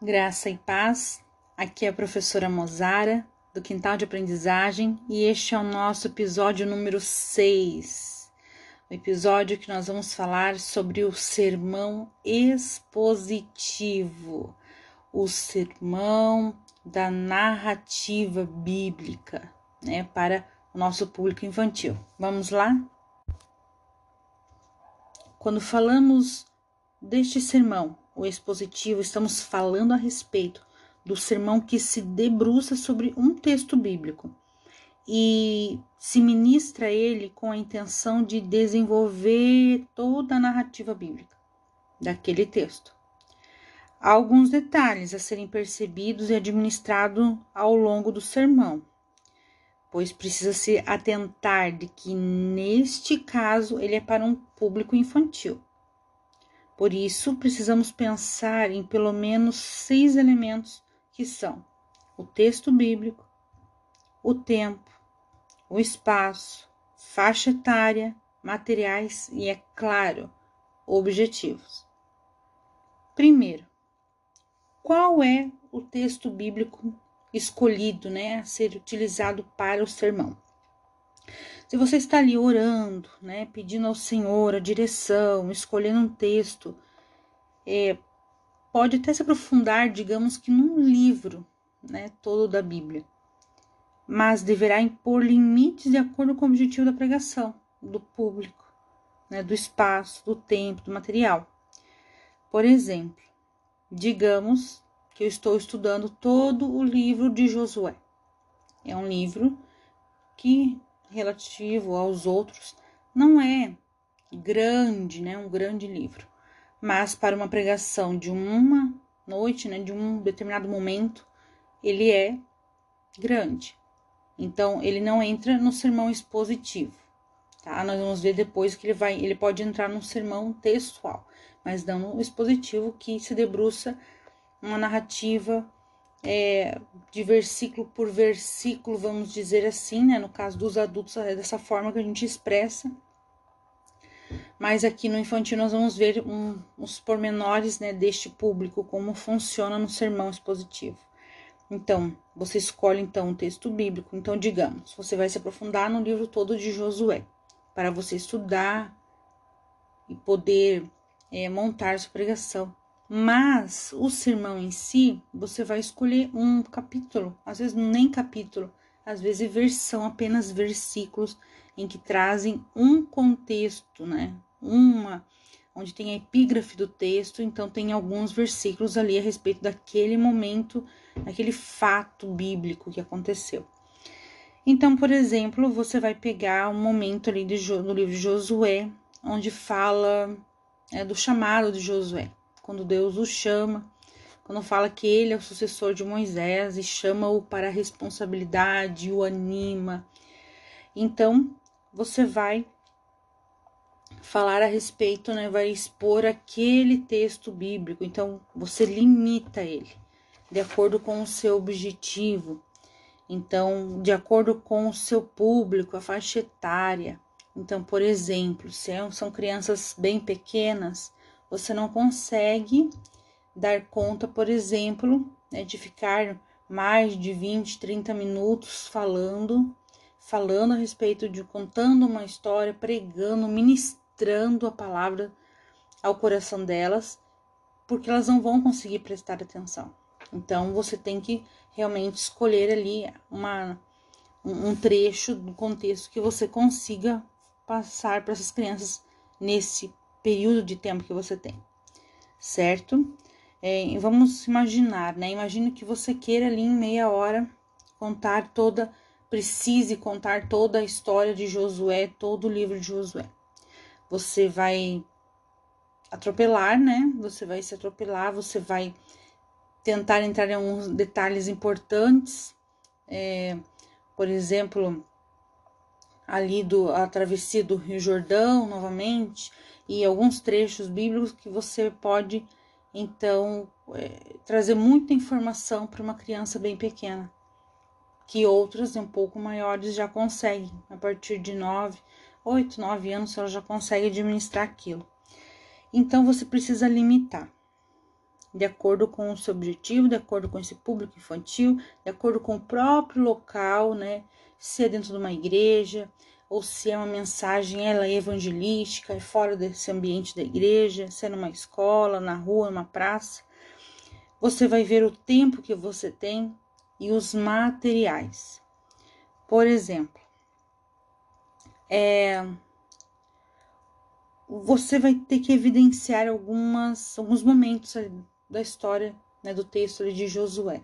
Graça e paz. Aqui é a professora Mozara, do Quintal de Aprendizagem, e este é o nosso episódio número 6. O episódio que nós vamos falar sobre o sermão expositivo, o sermão da narrativa bíblica, né, para o nosso público infantil. Vamos lá? Quando falamos deste sermão, o expositivo, estamos falando a respeito do sermão que se debruça sobre um texto bíblico e se ministra ele com a intenção de desenvolver toda a narrativa bíblica daquele texto. Há alguns detalhes a serem percebidos e administrados ao longo do sermão, pois precisa se atentar de que neste caso ele é para um público infantil. Por isso, precisamos pensar em pelo menos seis elementos que são o texto bíblico, o tempo, o espaço, faixa etária, materiais e, é claro, objetivos. Primeiro, qual é o texto bíblico escolhido né, a ser utilizado para o sermão? Se você está ali orando, né, pedindo ao Senhor a direção, escolhendo um texto, é, pode até se aprofundar, digamos que num livro, né, todo da Bíblia, mas deverá impor limites de acordo com o objetivo da pregação, do público, né, do espaço, do tempo, do material. Por exemplo, digamos que eu estou estudando todo o livro de Josué. É um livro que relativo aos outros não é grande, né, um grande livro, mas para uma pregação de uma noite, né, de um determinado momento, ele é grande. Então, ele não entra no sermão expositivo, tá? Nós vamos ver depois que ele vai, ele pode entrar no sermão textual, mas não no expositivo que se debruça uma narrativa é, de versículo por versículo, vamos dizer assim, né? No caso dos adultos, é dessa forma que a gente expressa. Mas aqui no infantil nós vamos ver um, os pormenores né, deste público, como funciona no sermão expositivo. Então, você escolhe então um texto bíblico. Então, digamos, você vai se aprofundar no livro todo de Josué, para você estudar e poder é, montar sua pregação. Mas o sermão em si, você vai escolher um capítulo, às vezes nem capítulo, às vezes versão, apenas versículos em que trazem um contexto, né? Uma onde tem a epígrafe do texto, então tem alguns versículos ali a respeito daquele momento, daquele fato bíblico que aconteceu. Então, por exemplo, você vai pegar um momento ali do livro de Josué, onde fala é, do chamado de Josué quando Deus o chama, quando fala que ele é o sucessor de Moisés e chama-o para a responsabilidade, o anima. Então, você vai falar a respeito, né, vai expor aquele texto bíblico. Então, você limita ele de acordo com o seu objetivo. Então, de acordo com o seu público, a faixa etária. Então, por exemplo, se é são crianças bem pequenas, você não consegue dar conta, por exemplo, né, de ficar mais de 20, 30 minutos falando, falando a respeito de contando uma história, pregando, ministrando a palavra ao coração delas, porque elas não vão conseguir prestar atenção. Então você tem que realmente escolher ali uma, um trecho do contexto que você consiga passar para essas crianças nesse período de tempo que você tem, certo? É, vamos imaginar, né? Imagina que você queira ali em meia hora contar toda, precise contar toda a história de Josué, todo o livro de Josué. Você vai atropelar, né? Você vai se atropelar, você vai tentar entrar em alguns detalhes importantes, é, por exemplo, ali do a travessia do Rio Jordão novamente, e alguns trechos bíblicos que você pode então é, trazer muita informação para uma criança bem pequena, que outras um pouco maiores já conseguem, a partir de 9 oito, nove anos ela já consegue administrar aquilo. Então você precisa limitar de acordo com o seu objetivo, de acordo com esse público infantil, de acordo com o próprio local, né? Se é dentro de uma igreja ou se é uma mensagem ela é evangelística, é fora desse ambiente da igreja, se é numa escola, na rua, numa praça. Você vai ver o tempo que você tem e os materiais. Por exemplo, é, você vai ter que evidenciar algumas, alguns momentos da história né, do texto de Josué.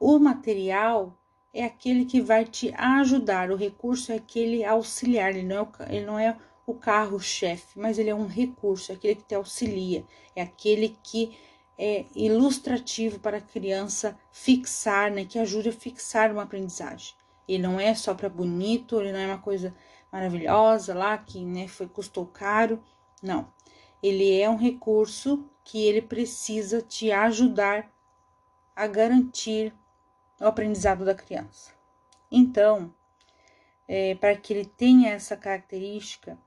O material é aquele que vai te ajudar, o recurso é aquele auxiliar, ele não é o, ele não é o carro-chefe, mas ele é um recurso, é aquele que te auxilia, é aquele que é ilustrativo para a criança fixar, né, que ajude a fixar uma aprendizagem. Ele não é só para bonito, ele não é uma coisa maravilhosa lá que né, foi custou caro, não. Ele é um recurso que ele precisa te ajudar a garantir o aprendizado da criança. Então, é, para que ele tenha essa característica,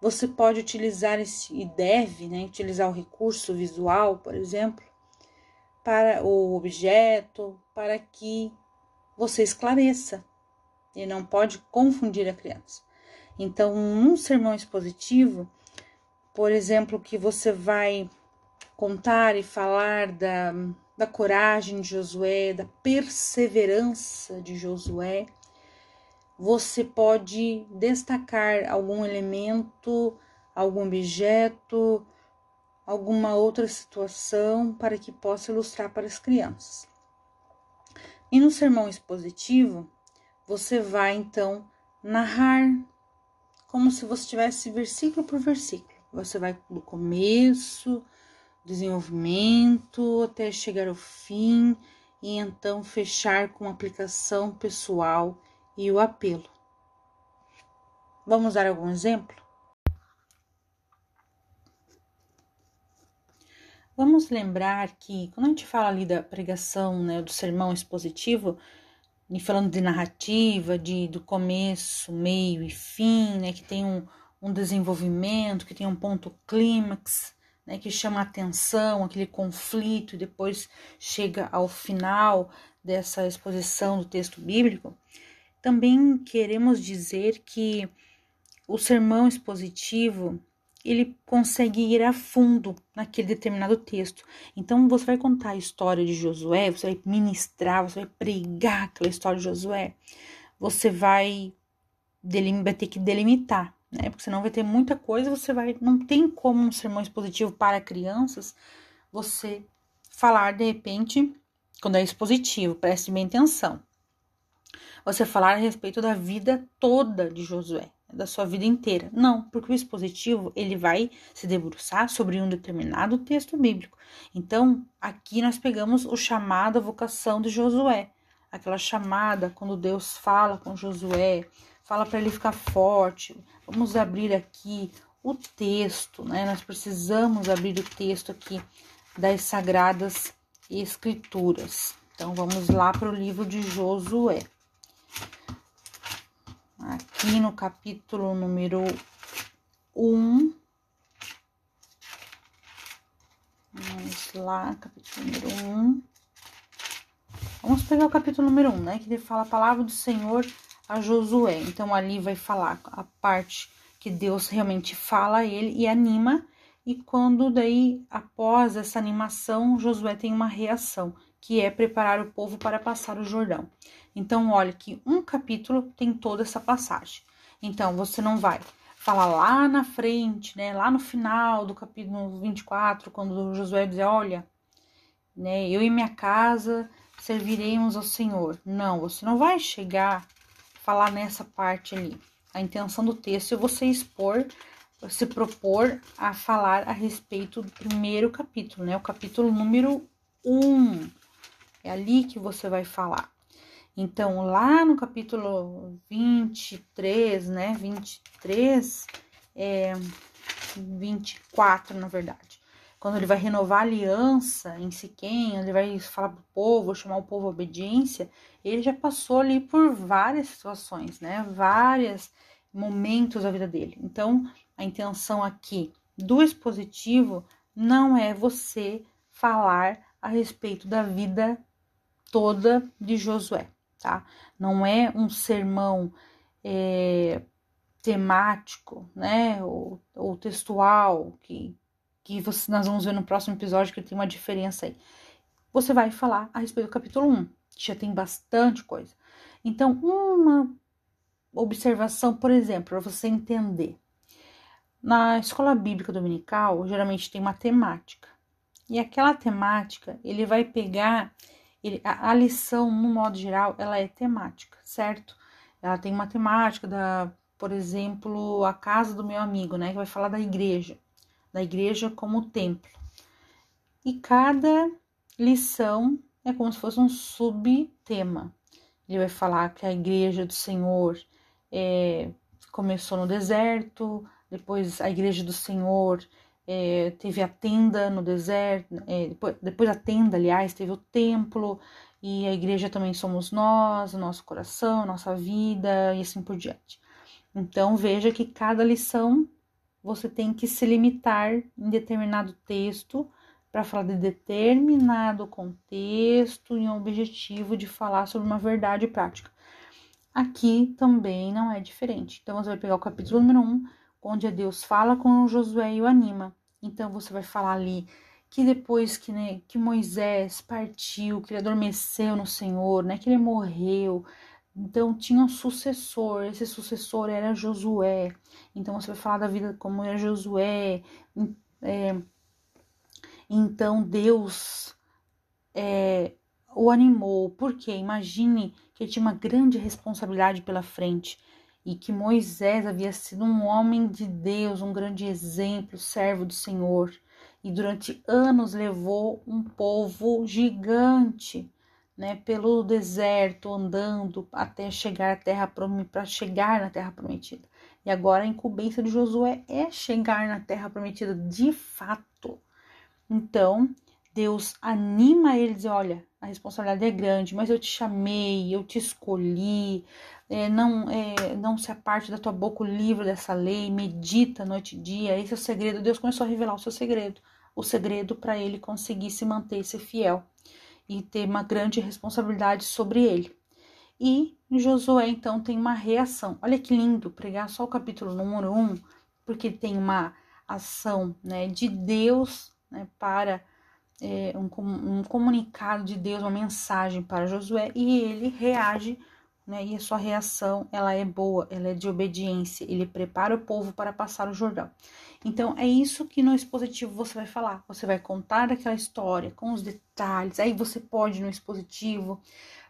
você pode utilizar esse e deve, né, utilizar o recurso visual, por exemplo, para o objeto, para que você esclareça. Ele não pode confundir a criança. Então, um sermão expositivo, por exemplo, que você vai contar e falar da, da coragem de Josué, da perseverança de Josué, você pode destacar algum elemento, algum objeto, alguma outra situação para que possa ilustrar para as crianças. E no sermão expositivo, você vai então narrar como se você tivesse versículo por versículo. Você vai do começo desenvolvimento até chegar ao fim e então fechar com aplicação pessoal e o apelo. Vamos dar algum exemplo? Vamos lembrar que quando a gente fala ali da pregação, né, do sermão expositivo, e falando de narrativa, de do começo, meio e fim, né, que tem um, um desenvolvimento, que tem um ponto clímax, né, que chama a atenção, aquele conflito, e depois chega ao final dessa exposição do texto bíblico, também queremos dizer que o sermão expositivo ele consegue ir a fundo naquele determinado texto. Então você vai contar a história de Josué, você vai ministrar, você vai pregar aquela história de Josué, você vai, vai ter que delimitar né? Porque senão vai ter muita coisa, você vai. Não tem como um sermão expositivo para crianças você falar de repente, quando é expositivo, preste bem atenção. Você falar a respeito da vida toda de Josué, da sua vida inteira. Não, porque o expositivo ele vai se debruçar sobre um determinado texto bíblico. Então, aqui nós pegamos o chamado, a vocação de Josué, aquela chamada quando Deus fala com Josué, fala para ele ficar forte. Vamos abrir aqui o texto, né? Nós precisamos abrir o texto aqui das Sagradas Escrituras. Então, vamos lá para o livro de Josué. Aqui no capítulo número 1. Vamos lá, capítulo número 1. Vamos pegar o capítulo número 1, né? Que ele fala a palavra do Senhor a Josué. Então ali vai falar a parte que Deus realmente fala a ele e anima, e quando daí após essa animação, Josué tem uma reação, que é preparar o povo para passar o Jordão. Então, olha que um capítulo tem toda essa passagem. Então, você não vai falar lá na frente, né, lá no final do capítulo 24, quando Josué diz: "Olha, né, eu e minha casa serviremos ao Senhor". Não, você não vai chegar falar nessa parte ali. A intenção do texto é você expor, se propor a falar a respeito do primeiro capítulo, né? O capítulo número 1. Um. É ali que você vai falar. Então, lá no capítulo 23, né? 23, é 24, na verdade quando ele vai renovar a aliança em Siquém, ele vai falar para o povo, chamar o povo à obediência, ele já passou ali por várias situações, né? Várias momentos da vida dele. Então, a intenção aqui do expositivo não é você falar a respeito da vida toda de Josué, tá? Não é um sermão é, temático, né, ou, ou textual, que, que nós vamos ver no próximo episódio que tem uma diferença aí. Você vai falar a respeito do capítulo 1, que já tem bastante coisa. Então, uma observação, por exemplo, para você entender. Na escola bíblica dominical, geralmente tem uma temática. E aquela temática, ele vai pegar ele, a, a, lição, no modo geral, ela é temática, certo? Ela tem uma temática da, por exemplo, a casa do meu amigo, né? Que vai falar da igreja, da igreja como templo. E cada lição é como se fosse um subtema. Ele vai falar que a igreja do Senhor é, começou no deserto, depois a igreja do Senhor é, teve a tenda no deserto, é, depois, depois a tenda, aliás, teve o templo, e a igreja também somos nós, o nosso coração, nossa vida e assim por diante. Então veja que cada lição você tem que se limitar em determinado texto para falar de determinado contexto e um objetivo de falar sobre uma verdade prática. Aqui também não é diferente. Então você vai pegar o capítulo número 1, onde Deus fala com Josué e o anima. Então você vai falar ali que depois que, né, que Moisés partiu, que ele adormeceu no Senhor, né, que ele morreu, então tinha um sucessor, esse sucessor era Josué. Então você vai falar da vida como era Josué. É, então Deus é, o animou, porque imagine que ele tinha uma grande responsabilidade pela frente e que Moisés havia sido um homem de Deus, um grande exemplo, servo do Senhor, e durante anos levou um povo gigante, né, pelo deserto, andando até chegar à terra para chegar na terra prometida. E agora a incumbência de Josué é chegar na terra prometida de fato. Então, Deus anima ele a dizer: olha, a responsabilidade é grande, mas eu te chamei, eu te escolhi, é, não, é, não se aparte da tua boca o livro dessa lei, medita noite e dia. Esse é o segredo. Deus começou a revelar o seu segredo, o segredo para ele conseguir se manter, ser fiel e ter uma grande responsabilidade sobre ele. E Josué então tem uma reação. Olha que lindo pregar só o capítulo número 1, porque tem uma ação né, de Deus né, para é, um, um comunicado de Deus, uma mensagem para Josué, e ele reage né? E a sua reação, ela é boa, ela é de obediência. Ele prepara o povo para passar o Jordão. Então, é isso que no expositivo você vai falar. Você vai contar aquela história com os detalhes. Aí você pode no expositivo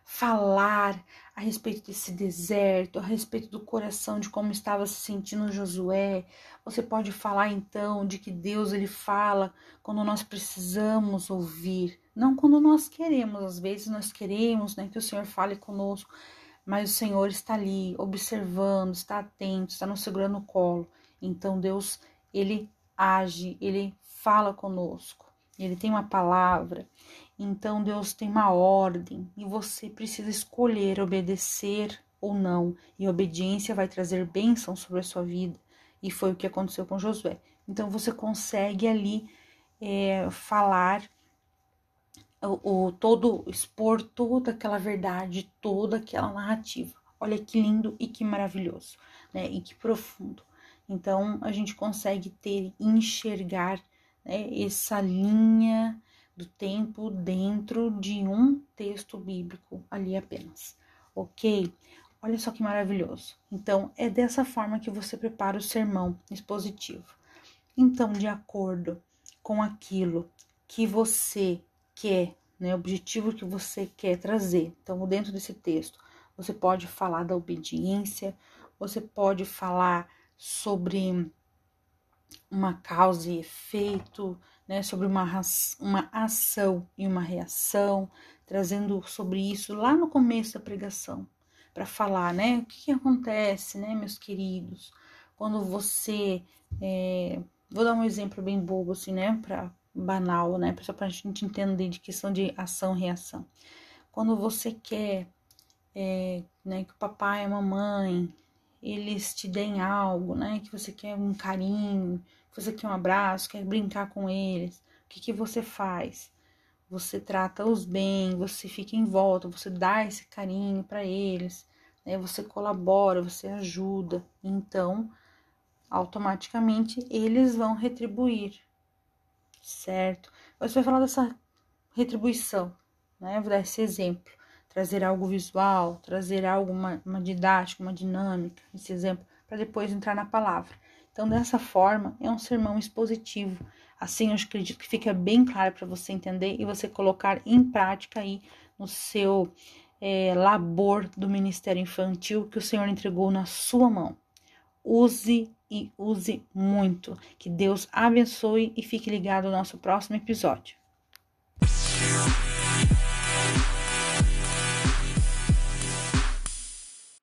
falar a respeito desse deserto, a respeito do coração, de como estava se sentindo Josué. Você pode falar então de que Deus ele fala quando nós precisamos ouvir, não quando nós queremos. Às vezes nós queremos, né, que o Senhor fale conosco mas o Senhor está ali observando, está atento, está nos segurando no colo. Então Deus, ele age, ele fala conosco. Ele tem uma palavra. Então Deus tem uma ordem e você precisa escolher obedecer ou não. E obediência vai trazer bênção sobre a sua vida. E foi o que aconteceu com Josué. Então você consegue ali é, falar o, o, todo expor toda aquela verdade, toda aquela narrativa. Olha que lindo e que maravilhoso, né? E que profundo. Então a gente consegue ter enxergar né, essa linha do tempo dentro de um texto bíblico ali apenas, ok? Olha só que maravilhoso. Então é dessa forma que você prepara o sermão expositivo. Então, de acordo com aquilo que você quer, né, o objetivo que você quer trazer. Então, dentro desse texto, você pode falar da obediência, você pode falar sobre uma causa e efeito, né, sobre uma, uma ação e uma reação, trazendo sobre isso lá no começo da pregação, para falar, né, o que, que, acontece, né, meus queridos, quando você, é, vou dar um exemplo bem bobo assim, né, para banal, né? Só para a gente entender de questão de ação reação. Quando você quer é, né, que o papai e a mamãe eles te deem algo, né? Que você quer um carinho, que você quer um abraço, quer brincar com eles. O que, que você faz? Você trata-os bem, você fica em volta, você dá esse carinho para eles, né? Você colabora, você ajuda. Então, automaticamente eles vão retribuir, certo? Você vai falar dessa retribuição, né? Vou dar esse exemplo trazer algo visual, trazer algo, uma, uma didática, uma dinâmica, esse exemplo, para depois entrar na palavra. Então, dessa forma, é um sermão expositivo. Assim, eu acredito que fica bem claro para você entender e você colocar em prática aí no seu é, labor do ministério infantil que o Senhor entregou na sua mão. Use e use muito. Que Deus abençoe e fique ligado ao nosso próximo episódio.